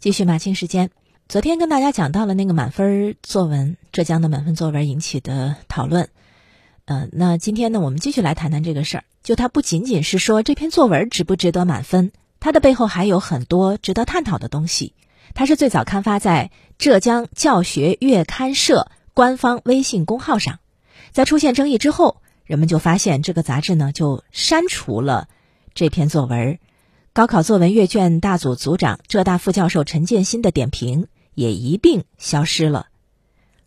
继续马清时间，昨天跟大家讲到了那个满分作文，浙江的满分作文引起的讨论。呃，那今天呢，我们继续来谈谈这个事儿。就它不仅仅是说这篇作文值不值得满分，它的背后还有很多值得探讨的东西。它是最早刊发在浙江教学月刊社官方微信公号上，在出现争议之后，人们就发现这个杂志呢就删除了这篇作文。高考作文阅卷大组组长、浙大副教授陈建新的点评也一并消失了，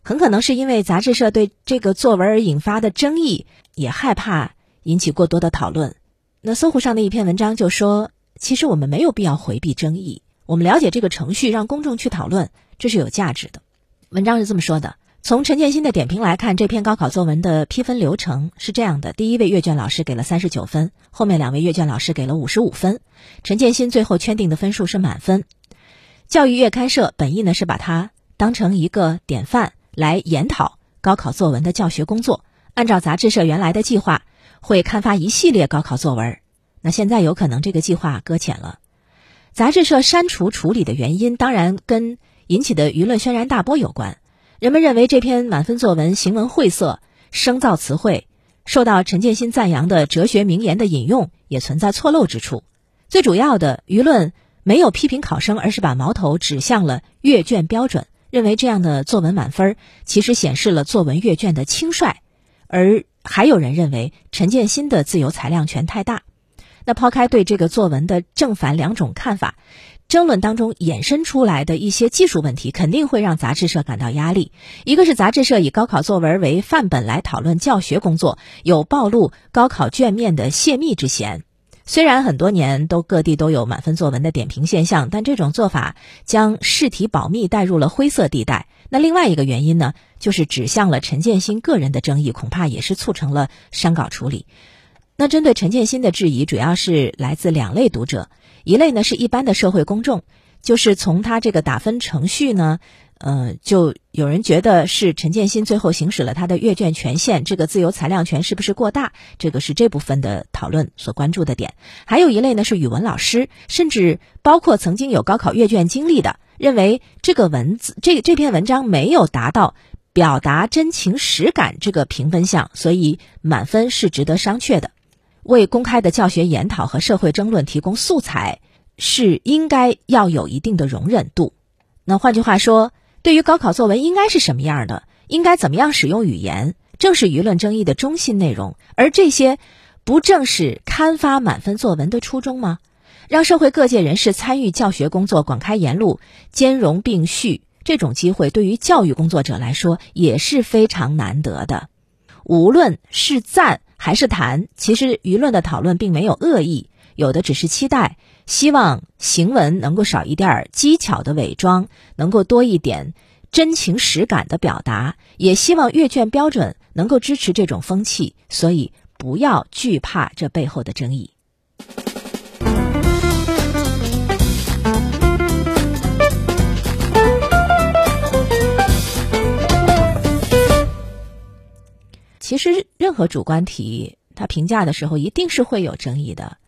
很可能是因为杂志社对这个作文而引发的争议，也害怕引起过多的讨论。那搜狐上的一篇文章就说：“其实我们没有必要回避争议，我们了解这个程序，让公众去讨论，这是有价值的。”文章是这么说的。从陈建新的点评来看，这篇高考作文的批分流程是这样的：第一位阅卷老师给了三十九分，后面两位阅卷老师给了五十五分，陈建新最后圈定的分数是满分。教育月刊社本意呢是把它当成一个典范来研讨高考作文的教学工作，按照杂志社原来的计划，会刊发一系列高考作文。那现在有可能这个计划搁浅了。杂志社删除处理的原因，当然跟引起的舆论轩然大波有关。人们认为这篇满分作文行文晦涩，生造词汇，受到陈建新赞扬的哲学名言的引用也存在错漏之处。最主要的，舆论没有批评考生，而是把矛头指向了阅卷标准，认为这样的作文满分其实显示了作文阅卷的轻率。而还有人认为陈建新的自由裁量权太大。那抛开对这个作文的正反两种看法。争论当中衍生出来的一些技术问题，肯定会让杂志社感到压力。一个是杂志社以高考作文为范本来讨论教学工作，有暴露高考卷面的泄密之嫌。虽然很多年都各地都有满分作文的点评现象，但这种做法将试题保密带入了灰色地带。那另外一个原因呢，就是指向了陈建新个人的争议，恐怕也是促成了删稿处理。那针对陈建新的质疑，主要是来自两类读者。一类呢是一般的社会公众，就是从他这个打分程序呢，呃，就有人觉得是陈建新最后行使了他的阅卷权限，这个自由裁量权是不是过大？这个是这部分的讨论所关注的点。还有一类呢是语文老师，甚至包括曾经有高考阅卷经历的，认为这个文字这这篇文章没有达到表达真情实感这个评分项，所以满分是值得商榷的。为公开的教学研讨和社会争论提供素材，是应该要有一定的容忍度。那换句话说，对于高考作文应该是什么样的，应该怎么样使用语言，正是舆论争议的中心内容。而这些，不正是刊发满分作文的初衷吗？让社会各界人士参与教学工作，广开言路，兼容并蓄，这种机会对于教育工作者来说也是非常难得的。无论是赞。还是谈，其实舆论的讨论并没有恶意，有的只是期待，希望行文能够少一点技巧的伪装，能够多一点真情实感的表达，也希望阅卷标准能够支持这种风气，所以不要惧怕这背后的争议。其实，任何主观题，他评价的时候一定是会有争议的。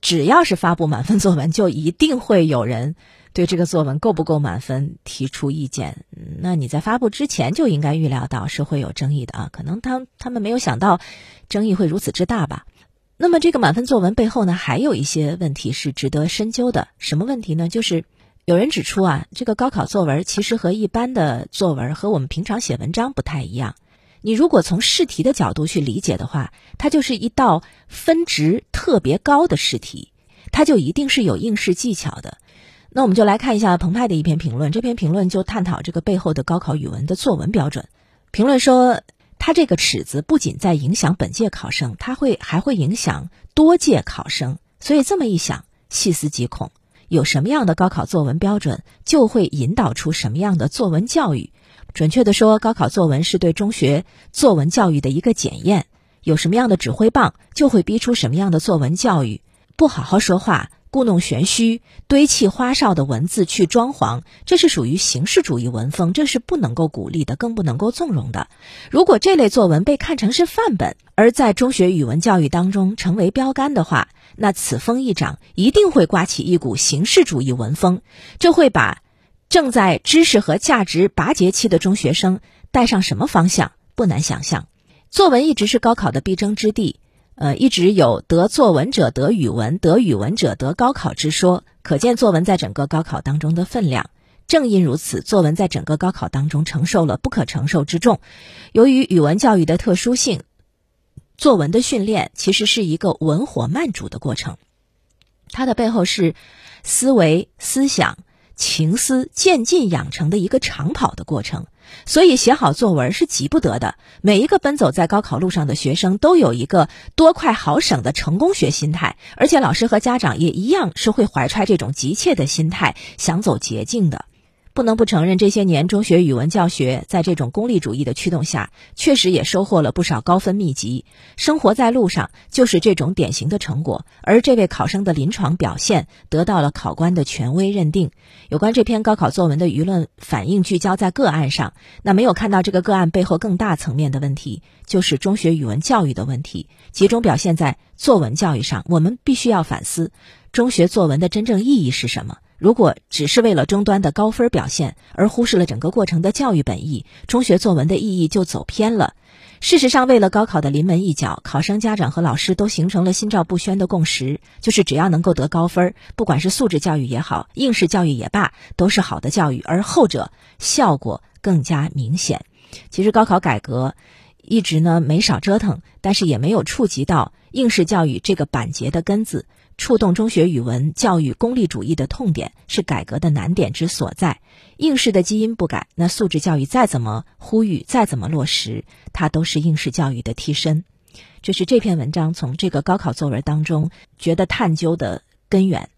只要是发布满分作文，就一定会有人对这个作文够不够满分提出意见。那你在发布之前就应该预料到是会有争议的啊！可能他他们没有想到争议会如此之大吧？那么，这个满分作文背后呢，还有一些问题是值得深究的。什么问题呢？就是有人指出啊，这个高考作文其实和一般的作文和我们平常写文章不太一样。你如果从试题的角度去理解的话，它就是一道分值特别高的试题，它就一定是有应试技巧的。那我们就来看一下澎湃的一篇评论，这篇评论就探讨这个背后的高考语文的作文标准。评论说，它这个尺子不仅在影响本届考生，它会还会影响多届考生。所以这么一想，细思极恐，有什么样的高考作文标准，就会引导出什么样的作文教育。准确的说，高考作文是对中学作文教育的一个检验。有什么样的指挥棒，就会逼出什么样的作文教育。不好好说话，故弄玄虚，堆砌花哨的文字去装潢，这是属于形式主义文风，这是不能够鼓励的，更不能够纵容的。如果这类作文被看成是范本，而在中学语文教育当中成为标杆的话，那此风一长，一定会刮起一股形式主义文风，这会把。正在知识和价值拔节期的中学生带上什么方向，不难想象。作文一直是高考的必争之地，呃，一直有得作文者得语文，得语文者得高考之说，可见作文在整个高考当中的分量。正因如此，作文在整个高考当中承受了不可承受之重。由于语文教育的特殊性，作文的训练其实是一个文火慢煮的过程，它的背后是思维、思想。情思渐进养成的一个长跑的过程，所以写好作文是急不得的。每一个奔走在高考路上的学生都有一个多快好省的成功学心态，而且老师和家长也一样是会怀揣这种急切的心态，想走捷径的。不能不承认，这些年中学语文教学在这种功利主义的驱动下，确实也收获了不少高分秘籍。生活在路上就是这种典型的成果。而这位考生的临床表现得到了考官的权威认定。有关这篇高考作文的舆论反应聚焦在个案上，那没有看到这个个案背后更大层面的问题，就是中学语文教育的问题，集中表现在作文教育上。我们必须要反思，中学作文的真正意义是什么？如果只是为了终端的高分表现，而忽视了整个过程的教育本意，中学作文的意义就走偏了。事实上，为了高考的临门一脚，考生家长和老师都形成了心照不宣的共识，就是只要能够得高分，不管是素质教育也好，应试教育也罢，都是好的教育，而后者效果更加明显。其实高考改革一直呢没少折腾，但是也没有触及到应试教育这个板结的根子。触动中学语文教育功利主义的痛点是改革的难点之所在。应试的基因不改，那素质教育再怎么呼吁，再怎么落实，它都是应试教育的替身。这是这篇文章从这个高考作文当中觉得探究的根源。